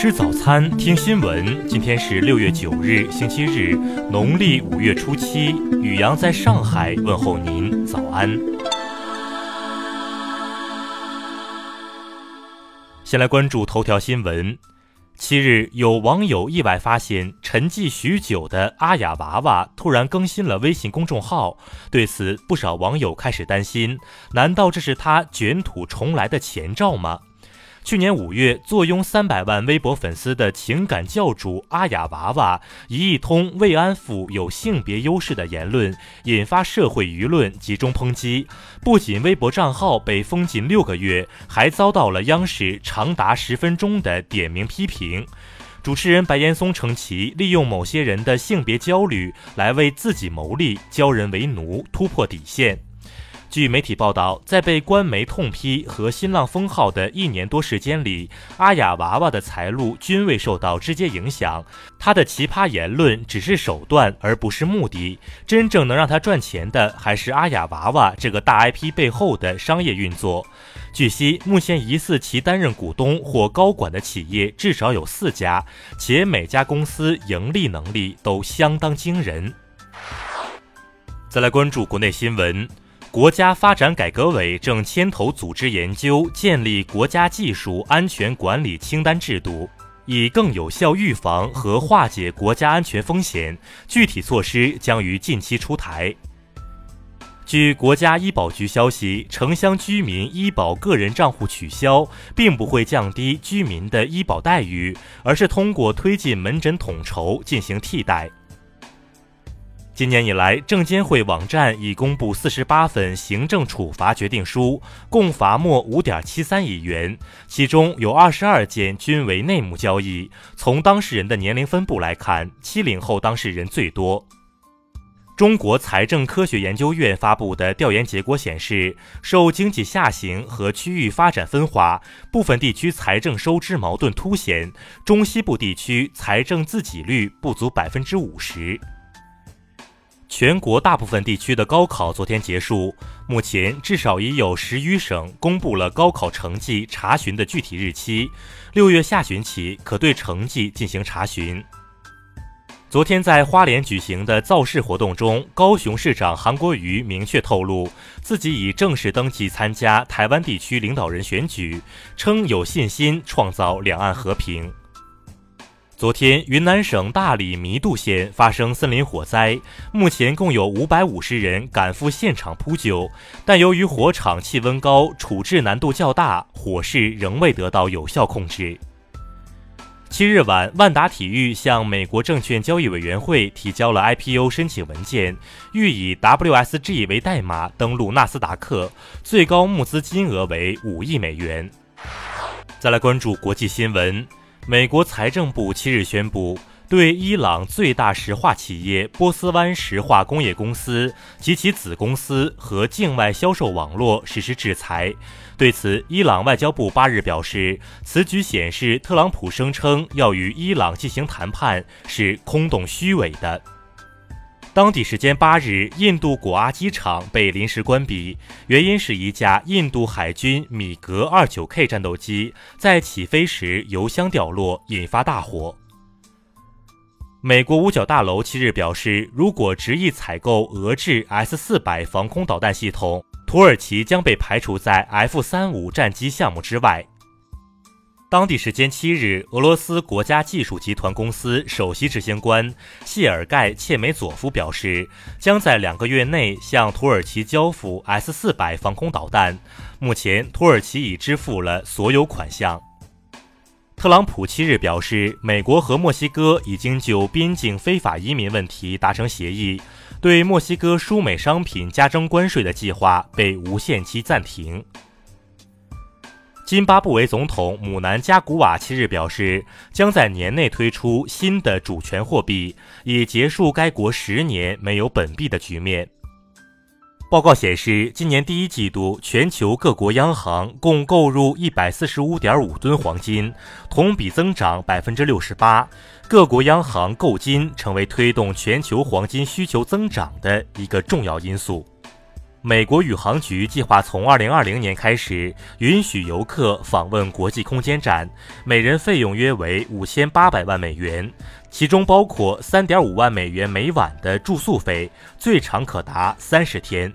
吃早餐，听新闻。今天是六月九日，星期日，农历五月初七。雨阳在上海问候您，早安。先来关注头条新闻。七日，有网友意外发现，沉寂许久的阿雅娃娃突然更新了微信公众号。对此，不少网友开始担心：难道这是他卷土重来的前兆吗？去年五月，坐拥三百万微博粉丝的情感教主阿雅娃娃，一通慰安妇有性别优势的言论，引发社会舆论集中抨击。不仅微博账号被封禁六个月，还遭到了央视长达十分钟的点名批评。主持人白岩松称其利用某些人的性别焦虑来为自己谋利，教人为奴，突破底线。据媒体报道，在被官媒痛批和新浪封号的一年多时间里，阿雅娃娃的财路均未受到直接影响。她的奇葩言论只是手段，而不是目的。真正能让她赚钱的，还是阿雅娃娃这个大 IP 背后的商业运作。据悉，目前疑似其担任股东或高管的企业至少有四家，且每家公司盈利能力都相当惊人。再来关注国内新闻。国家发展改革委正牵头组织研究建立国家技术安全管理清单制度，以更有效预防和化解国家安全风险。具体措施将于近期出台。据国家医保局消息，城乡居民医保个人账户取消，并不会降低居民的医保待遇，而是通过推进门诊统筹进行替代。今年以来，证监会网站已公布四十八份行政处罚决定书，共罚没五点七三亿元，其中有二十二件均为内幕交易。从当事人的年龄分布来看，七零后当事人最多。中国财政科学研究院发布的调研结果显示，受经济下行和区域发展分化，部分地区财政收支矛盾凸显，中西部地区财政自给率不足百分之五十。全国大部分地区的高考昨天结束，目前至少已有十余省公布了高考成绩查询的具体日期，六月下旬起可对成绩进行查询。昨天在花莲举行的造势活动中，高雄市长韩国瑜明确透露，自己已正式登记参加台湾地区领导人选举，称有信心创造两岸和平。昨天，云南省大理弥渡县发生森林火灾，目前共有五百五十人赶赴现场扑救，但由于火场气温高，处置难度较大，火势仍未得到有效控制。七日晚，万达体育向美国证券交易委员会提交了 IPO 申请文件，欲以 WSG 为代码登陆纳斯达克，最高募资金额为五亿美元。再来关注国际新闻。美国财政部七日宣布，对伊朗最大石化企业波斯湾石化工业公司及其子公司和境外销售网络实施制裁。对此，伊朗外交部八日表示，此举显示特朗普声称要与伊朗进行谈判是空洞虚伪的。当地时间八日，印度果阿机场被临时关闭，原因是一架印度海军米格二九 K 战斗机在起飞时油箱掉落，引发大火。美国五角大楼七日表示，如果执意采购俄制 S 四百防空导弹系统，土耳其将被排除在 F 三五战机项目之外。当地时间七日，俄罗斯国家技术集团公司首席执行官谢尔盖切梅佐夫表示，将在两个月内向土耳其交付 S 四百防空导弹。目前，土耳其已支付了所有款项。特朗普七日表示，美国和墨西哥已经就边境非法移民问题达成协议，对墨西哥输美商品加征关税的计划被无限期暂停。津巴布韦总统姆南加古瓦七日表示，将在年内推出新的主权货币，以结束该国十年没有本币的局面。报告显示，今年第一季度，全球各国央行共购入一百四十五点五吨黄金，同比增长百分之六十八。各国央行购金成为推动全球黄金需求增长的一个重要因素。美国宇航局计划从2020年开始允许游客访问国际空间站，每人费用约为5800万美元，其中包括3.5万美元每晚的住宿费，最长可达30天。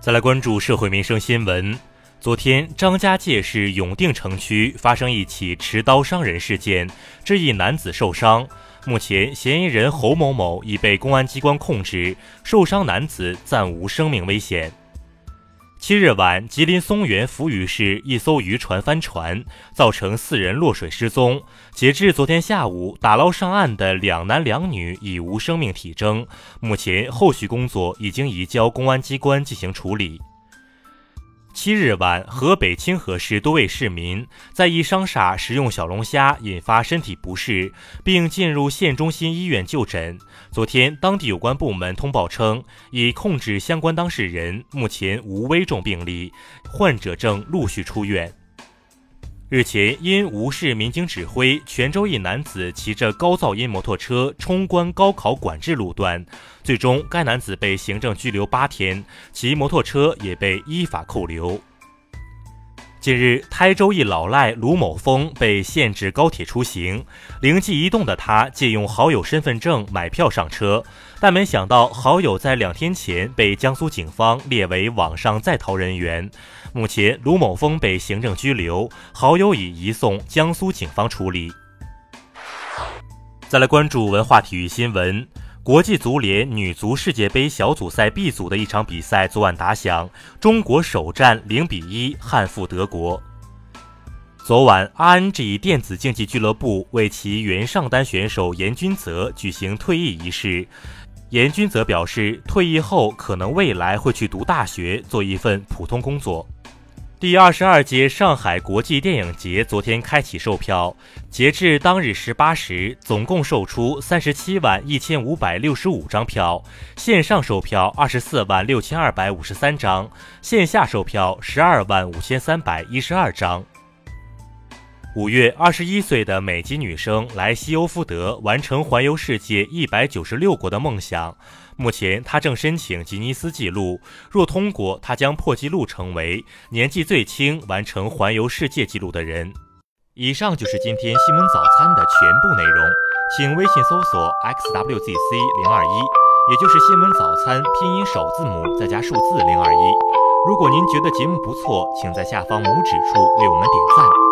再来关注社会民生新闻，昨天张家界市永定城区发生一起持刀伤人事件，这一男子受伤。目前，嫌疑人侯某某已被公安机关控制，受伤男子暂无生命危险。七日晚，吉林松原扶余市一艘渔船翻船，造成四人落水失踪。截至昨天下午，打捞上岸的两男两女已无生命体征，目前后续工作已经移交公安机关进行处理。七日晚，河北清河市多位市民在一商厦食用小龙虾，引发身体不适，并进入县中心医院就诊。昨天，当地有关部门通报称，已控制相关当事人，目前无危重病例，患者正陆续出院。日前，因无视民警指挥，泉州一男子骑着高噪音摩托车冲关高考管制路段，最终该男子被行政拘留八天，骑摩托车也被依法扣留。近日，台州一老赖卢某峰被限制高铁出行，灵机一动的他借用好友身份证买票上车，但没想到好友在两天前被江苏警方列为网上在逃人员。目前，卢某峰被行政拘留，好友已移送江苏警方处理。再来关注文化体育新闻，国际足联女足世界杯小组赛 B 组的一场比赛昨晚打响，中国首战零比一憾负德国。昨晚，RNG 电子竞技俱乐部为其原上单选手严君泽举行退役仪式。严君泽表示，退役后可能未来会去读大学，做一份普通工作。第二十二届上海国际电影节昨天开启售票，截至当日十八时，总共售出三十七万一千五百六十五张票，线上售票二十四万六千二百五十三张，线下售票十二万五千三百一十二张。五月，二十一岁的美籍女生莱西欧夫德完成环游世界一百九十六国的梦想。目前，她正申请吉尼斯纪录，若通过，她将破纪录成为年纪最轻完成环游世界纪录的人。以上就是今天新闻早餐的全部内容，请微信搜索 xwzc 零二一，也就是新闻早餐拼音首字母再加数字零二一。如果您觉得节目不错，请在下方拇指处为我们点赞。